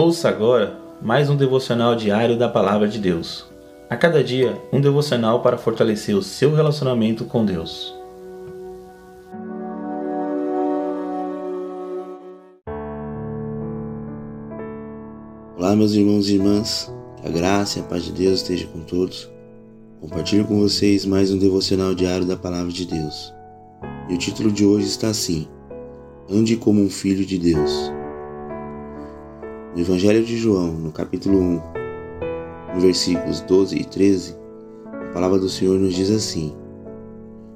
Ouça agora mais um devocional diário da Palavra de Deus. A cada dia, um devocional para fortalecer o seu relacionamento com Deus. Olá, meus irmãos e irmãs, que a graça e a paz de Deus esteja com todos. Compartilho com vocês mais um devocional diário da Palavra de Deus. E o título de hoje está assim: Ande como um filho de Deus. No Evangelho de João, no capítulo 1, no versículos 12 e 13, a palavra do Senhor nos diz assim: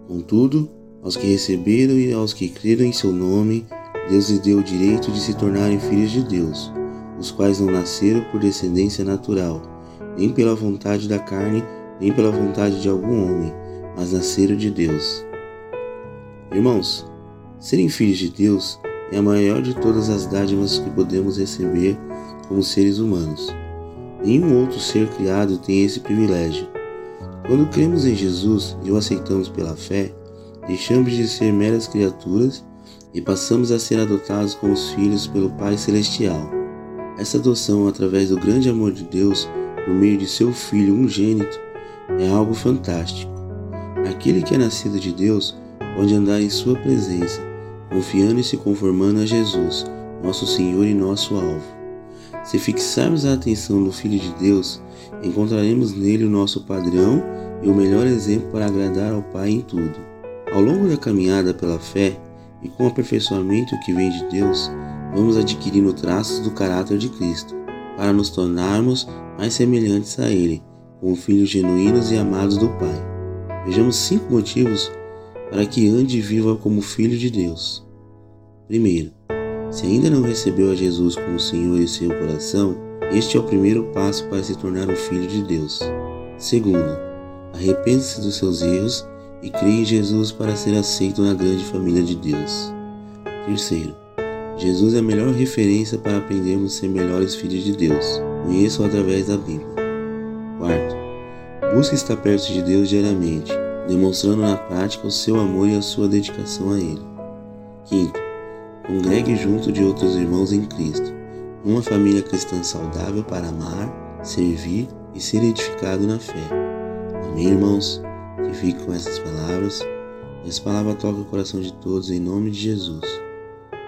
Contudo, aos que receberam e aos que creram em seu nome, Deus lhes deu o direito de se tornarem filhos de Deus, os quais não nasceram por descendência natural, nem pela vontade da carne, nem pela vontade de algum homem, mas nasceram de Deus. Irmãos, serem filhos de Deus é a maior de todas as dádivas que podemos receber como seres humanos. Nenhum outro ser criado tem esse privilégio. Quando cremos em Jesus e o aceitamos pela fé, deixamos de ser meras criaturas e passamos a ser adotados como filhos pelo Pai Celestial. Essa adoção, através do grande amor de Deus, por meio de seu Filho ungênito, é algo fantástico. Aquele que é nascido de Deus pode andar em Sua presença confiando e se conformando a Jesus, nosso Senhor e nosso alvo. Se fixarmos a atenção no Filho de Deus, encontraremos nele o nosso padrão e o melhor exemplo para agradar ao Pai em tudo. Ao longo da caminhada pela fé e com o aperfeiçoamento que vem de Deus, vamos adquirindo traços do caráter de Cristo, para nos tornarmos mais semelhantes a Ele, como filhos genuínos e amados do Pai. Vejamos cinco motivos para que ande e viva como filho de Deus. Primeiro, se ainda não recebeu a Jesus como Senhor em seu coração, este é o primeiro passo para se tornar um filho de Deus. Segundo, arrependa-se dos seus erros e creia em Jesus para ser aceito na grande família de Deus. Terceiro, Jesus é a melhor referência para aprendermos a ser melhores filhos de Deus. Conheça-o através da Bíblia. Quarto, busque estar perto de Deus diariamente demonstrando na prática o seu amor e a sua dedicação a Ele. Quinto, congregue junto de outros irmãos em Cristo, uma família cristã saudável para amar, servir e ser edificado na fé. Amém, irmãos? Que fique com essas palavras. Essa palavra toca o coração de todos em nome de Jesus.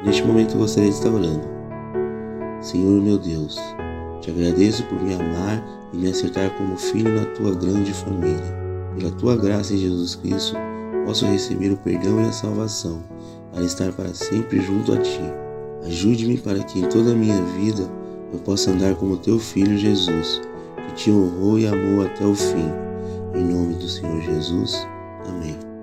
Neste momento gostaria de estar orando. Senhor meu Deus, te agradeço por me amar e me acertar como filho na tua grande família. Pela tua graça em Jesus Cristo, posso receber o perdão e a salvação, para estar para sempre junto a ti. Ajude-me para que em toda a minha vida eu possa andar como teu filho Jesus, que te honrou e amou até o fim. Em nome do Senhor Jesus. Amém.